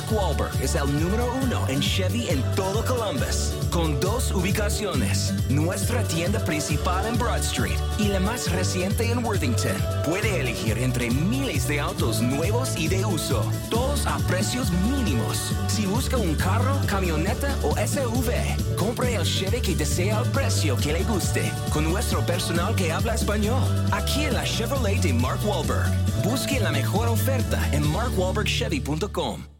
Mark Wahlberg es el número uno en Chevy en todo Columbus, con dos ubicaciones, nuestra tienda principal en Broad Street y la más reciente en Worthington. Puede elegir entre miles de autos nuevos y de uso, todos a precios mínimos. Si busca un carro, camioneta o SUV, compre el Chevy que desea al precio que le guste, con nuestro personal que habla español. Aquí en la Chevrolet de Mark Wahlberg. Busque la mejor oferta en markwahlbergchevy.com.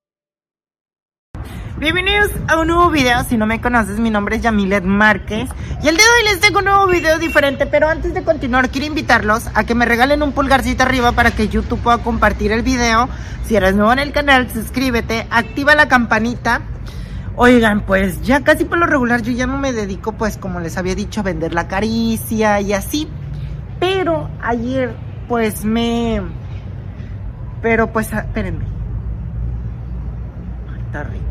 Bienvenidos a un nuevo video, si no me conoces mi nombre es Yamilet Márquez Y el día de hoy les tengo un nuevo video diferente Pero antes de continuar quiero invitarlos a que me regalen un pulgarcito arriba Para que YouTube pueda compartir el video. Si eres nuevo en el canal, suscríbete, activa la campanita. Oigan, pues ya casi por lo regular yo ya no me dedico pues como les había dicho a vender la caricia y así Pero ayer pues me... Pero pues, espérenme. Está rico.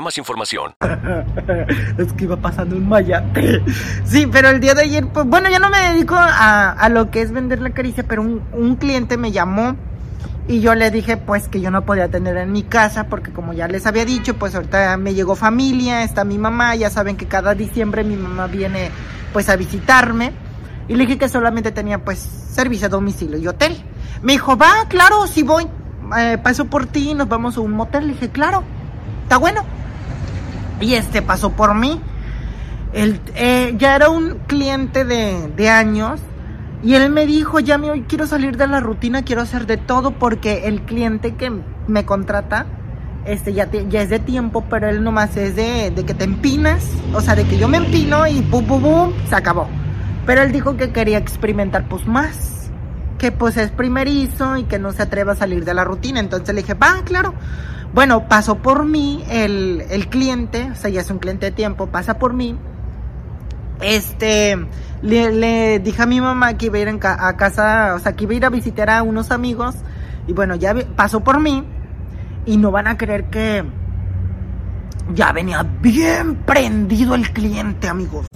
más información. es que iba pasando un mayate. Sí, pero el día de ayer, pues bueno, ya no me dedico a, a lo que es vender la caricia, pero un, un, cliente me llamó y yo le dije pues que yo no podía tener en mi casa porque como ya les había dicho, pues ahorita me llegó familia, está mi mamá, ya saben que cada diciembre mi mamá viene pues a visitarme y le dije que solamente tenía pues servicio a domicilio y hotel. Me dijo, va, claro, si voy, eh, paso por ti, nos vamos a un motel. Le dije, claro, está bueno. Y este pasó por mí. Él, eh, ya era un cliente de, años. Y él me dijo, ya me hoy quiero salir de la rutina, quiero hacer de todo porque el cliente que me contrata, este ya, ya es de tiempo, pero él nomás es de, de, que te empinas, o sea, de que yo me empino y pum, pum, pum, se acabó. Pero él dijo que quería experimentar pues más, que pues es primerizo y que no se atreva a salir de la rutina. Entonces le dije, va, claro. Bueno, pasó por mí el, el, cliente, o sea, ya es un cliente de tiempo, pasa por mí. Este, le, le dije a mi mamá que iba a ir a casa, o sea, que iba a ir a visitar a unos amigos. Y bueno, ya pasó por mí. Y no van a creer que ya venía bien prendido el cliente, amigos.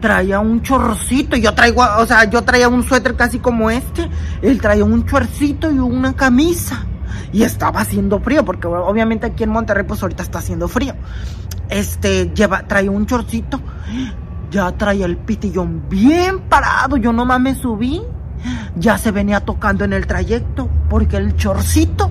Traía un chorcito, yo traigo, o sea, yo traía un suéter casi como este, él traía un chorcito y una camisa. y estaba haciendo frío, porque obviamente aquí en Monterrey pues ahorita está haciendo frío. Este, lleva, trae un chorcito, ya traía el pitillón bien parado, yo nomás me subí, ya se venía tocando en el trayecto, porque el chorcito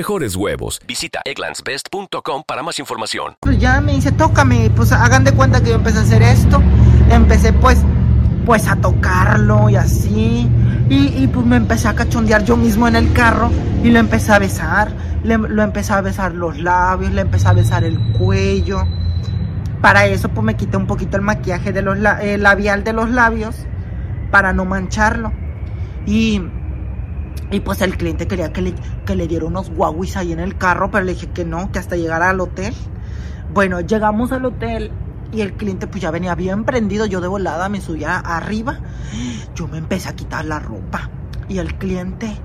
mejores huevos. Visita egglandsbest.com para más información. Pues ya me dice, tócame, pues hagan de cuenta que yo empecé a hacer esto. Empecé pues, pues a tocarlo y así. Y, pues me empecé a cachondear yo mismo en el carro y lo empecé a besar. Le, lo empecé a besar los labios, le empecé a besar el cuello. Para eso pues me quité un poquito el maquillaje de los labial de los labios para no mancharlo. Y y pues el cliente quería que le, que le diera unos guaguis ahí en el carro, pero le dije que no, que hasta llegar al hotel. Bueno, llegamos al hotel y el cliente pues ya venía bien prendido. Yo de volada me subía arriba. Yo me empecé a quitar la ropa. Y el cliente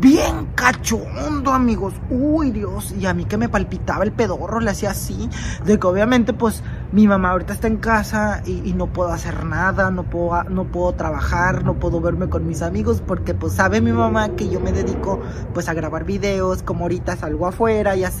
bien cachondo, amigos. Uy, Dios. Y a mí que me palpitaba el pedorro, le hacía así. De que obviamente, pues, mi mamá ahorita está en casa y, no puedo hacer nada, no puedo, no puedo trabajar, no puedo verme con mis amigos, porque pues sabe mi mamá que yo me dedico pues a grabar videos, como ahorita salgo afuera y así.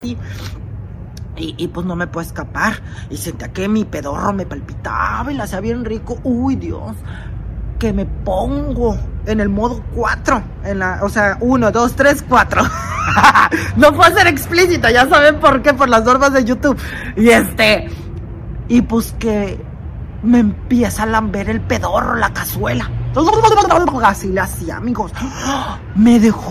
Y, pues no me puedo escapar. Y sentía que mi pedorro me palpitaba y la hacía bien rico. Uy, Dios. Que me pongo en el modo 4. En la, o sea, 1, 2, 3, 4. no puedo ser explícita, ya saben por qué, por las normas de YouTube. Y este. Y pues que me empieza a lamber el pedorro, la cazuela. Así le hacía, amigos. Me dejó.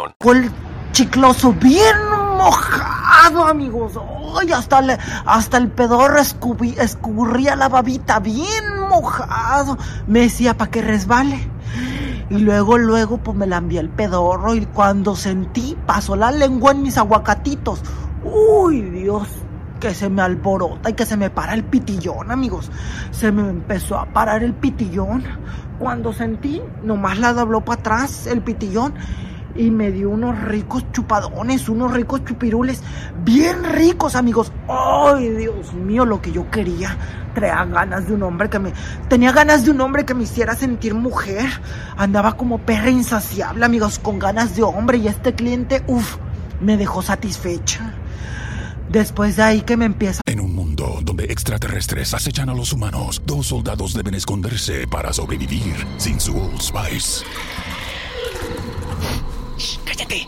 el chicloso bien mojado, amigos. Ay, hasta, hasta el pedorro escurría la babita bien mojado. Me decía para que resbale. Y luego, luego, pues me la envié el pedorro. Y cuando sentí, pasó la lengua en mis aguacatitos. Uy, Dios, que se me alborota y que se me para el pitillón, amigos. Se me empezó a parar el pitillón. Cuando sentí, nomás la dobló para atrás el pitillón y me dio unos ricos chupadones, unos ricos chupirules, bien ricos, amigos. Ay, Dios mío, lo que yo quería. Traía ganas de un hombre que me. Tenía ganas de un hombre que me hiciera sentir mujer. Andaba como perra insaciable, amigos, con ganas de hombre. Y este cliente, uff, me dejó satisfecha. Después de ahí que me empieza. En un mundo donde extraterrestres acechan a los humanos, dos soldados deben esconderse para sobrevivir sin su Old Spice. ¡Cállate!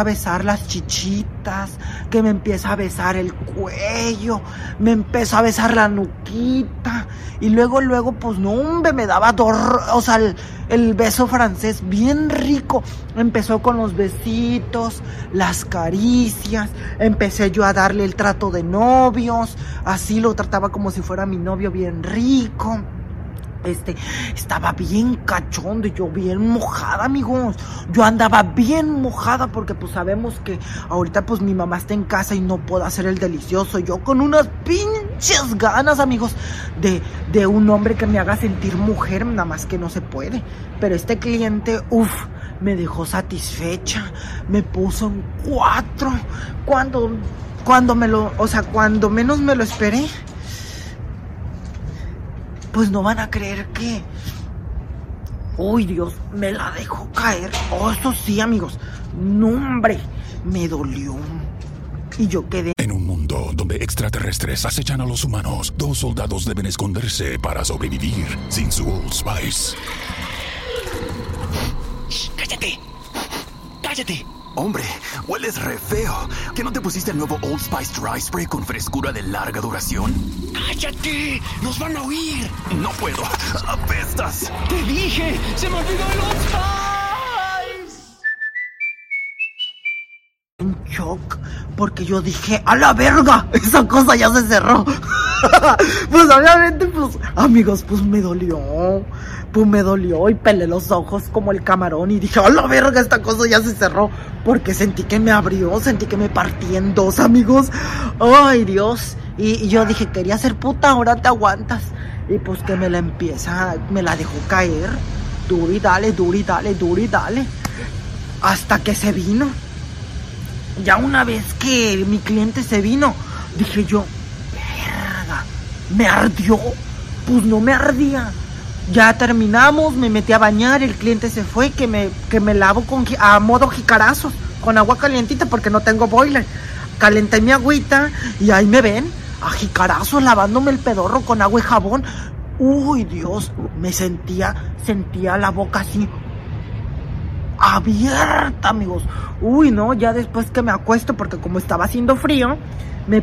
a besar las chichitas, que me empieza a besar el cuello, me empezó a besar la nuquita y luego, luego, pues no, hombre, me daba dor, o sea, el, el, beso francés bien rico. Empezó con los besitos, las caricias, empecé yo a darle el trato de novios, así lo trataba como si fuera mi novio bien rico. Este, estaba bien cachondo yo bien mojada, amigos. Yo andaba bien mojada porque pues sabemos que ahorita pues mi mamá está en casa y no puedo hacer el delicioso. Yo con unas pinches ganas, amigos, de, de un hombre que me haga sentir mujer, nada más que no se puede. Pero este cliente, uff, me dejó satisfecha. Me puso en cuatro. Cuando, cuando me lo, o sea, cuando menos me lo esperé pues no van a creer que... Uy, Dios, me la dejó caer. Oh, eso sí, amigos. No, hombre, me dolió. Y yo quedé... En un mundo donde extraterrestres acechan a los humanos, dos soldados deben esconderse para sobrevivir sin su Old Spice. ¡Cállate! ¡Cállate! Hombre, hueles re feo. ¿Que no te pusiste el nuevo Old Spice Dry Spray con frescura de larga duración? ¡Cállate! ¡Nos van a oír! No puedo. ¡Apestas! ¡Te dije! ¡Se me olvidó el Old Spice! En shock, porque yo dije, ¡a la verga! Esa cosa ya se cerró. pues obviamente, pues, amigos, pues me dolió me dolió y pelé los ojos como el camarón y dije, ¡a la verga! Esta cosa ya se cerró porque sentí que me abrió, sentí que me partí en dos, amigos. ¡Ay, Dios! Y, yo dije, quería ser puta, ahora te aguantas. Y pues que me la empieza, me la dejó caer. Duro y dale, duro y dale, duro y dale. Hasta que se vino. Ya una vez que mi cliente se vino, dije yo, verga, me ardió. Pues no me ardía ya terminamos, me metí a bañar, el cliente se fue, que me, que me lavo con, a modo jicarazo, con agua calientita porque no tengo boiler. Calenté mi agüita y ahí me ven, a jicarazos lavándome el pedorro con agua y jabón. Uy, Dios, me sentía, sentía la boca así abierta, amigos. Uy, no, ya después que me acuesto, porque como estaba haciendo frío, me...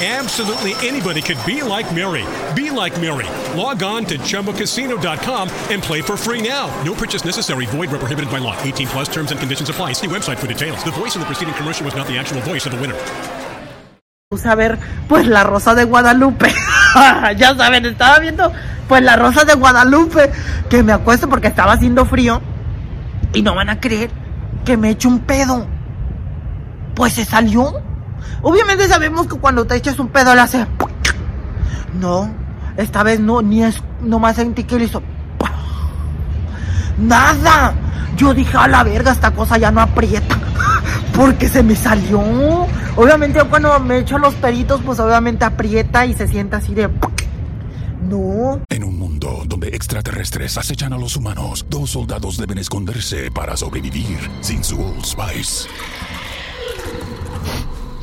Absolutely anybody could be like Mary. Be like Mary. Log on to ChumboCasino.com and play for free now. No purchase necessary. Void where prohibited by law. 18 plus terms and conditions apply. See website for details. The voice in the preceding commercial was not the actual voice of the winner. a ver, pues la Rosa de Guadalupe. ya saben, estaba viendo pues la Rosa de Guadalupe, que me acuesto porque estaba haciendo frío y no van a creer que me echo un pedo. Pues se salió. Obviamente sabemos que cuando te echas un pedo le hace No, esta vez no, ni es nomás sentí que le hizo Nada. Yo dije, a la verga, esta cosa ya no aprieta. Porque se me salió. Obviamente cuando me echo los peritos, pues obviamente aprieta y se siente así de... No. En un mundo donde extraterrestres acechan a los humanos, dos soldados deben esconderse para sobrevivir sin su Old Spice.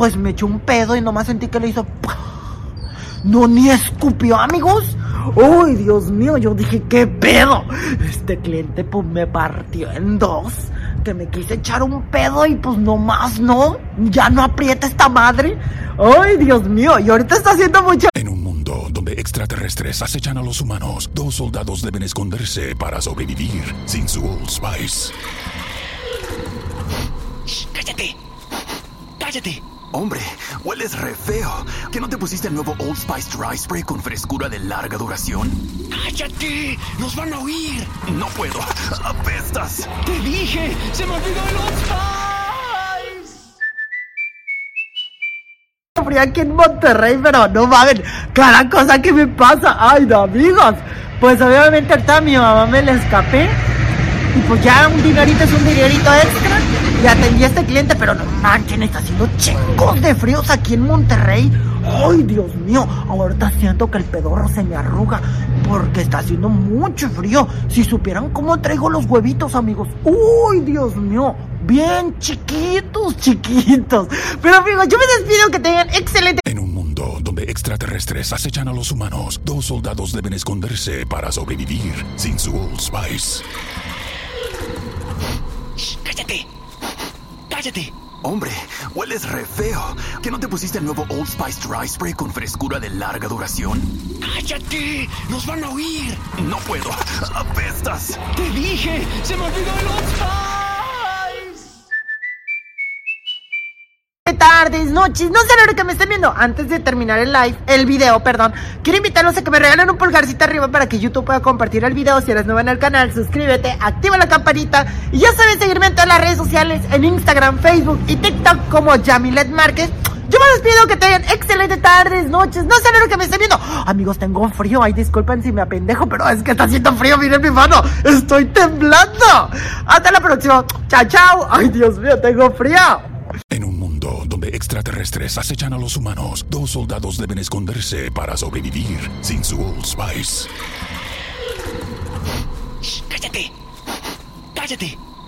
Pues me echó un pedo y nomás sentí que le hizo... No, ni escupió, amigos. Uy, Dios mío, yo dije, ¿qué pedo? Este cliente pues me partió en dos. Que me quise echar un pedo y pues nomás no. Ya no aprieta esta madre. Ay, Dios mío, y ahorita está haciendo mucho... En un mundo donde extraterrestres acechan a los humanos, dos soldados deben esconderse para sobrevivir sin su Old Spice. ¡Cállate! ¡Cállate! Hombre, hueles re feo. ¿Que no te pusiste el nuevo Old Spice Dry Spray con frescura de larga duración? ¡Cállate! ¡Nos van a oír! No puedo. ¡Apestas! ¡Te dije! ¡Se me olvidó el Old Spice! aquí en Monterrey, pero no mames, cada cosa que me pasa. Ay, no, amigos. Pues obviamente ahorita a mi mamá me le escapé. Y pues ya un dinerito es un dinerito extra. Y atendí a este cliente, pero no manchen, está haciendo chingos de fríos aquí en Monterrey. Ay, Dios mío, ahorita siento que el pedorro se me arruga porque está haciendo mucho frío. Si supieran cómo traigo los huevitos, amigos. Uy, Dios mío, bien chiquitos, chiquitos. Pero amigos, yo me despido que tengan excelente En un mundo donde extraterrestres acechan a los humanos, dos soldados deben esconderse para sobrevivir sin su Old Spice. ¡Cállate! ¡Cállate! Hombre, hueles re feo. ¿Que no te pusiste el nuevo Old Spice Dry Spray con frescura de larga duración? ¡Cállate! ¡Nos van a oír! No puedo. ¡Apestas! ¡Te dije! ¡Se me olvidó el Old Spice! tardes, noches, no sé la hora que me estén viendo. Antes de terminar el live, el video, perdón, quiero invitarlos a que me regalen un pulgarcito arriba para que YouTube pueda compartir el video. Si eres nuevo en el canal, suscríbete, activa la campanita y ya sabes seguirme en todas las sociales, en Instagram, Facebook y TikTok como Yamilet Márquez. Yo me despido, que tengan excelente tardes, noches, no sé la hora que me estén viendo. Amigos, tengo frío, ay, disculpen si me apendejo, pero es que está haciendo frío, miren mi mano, estoy temblando. Hasta la próxima, chao, chao. Ay, Dios mío, tengo frío. En un mundo donde extraterrestres acechan a los humanos, dos soldados deben esconderse para sobrevivir sin su Old Spice. ¡Cállate! ¡Cállate!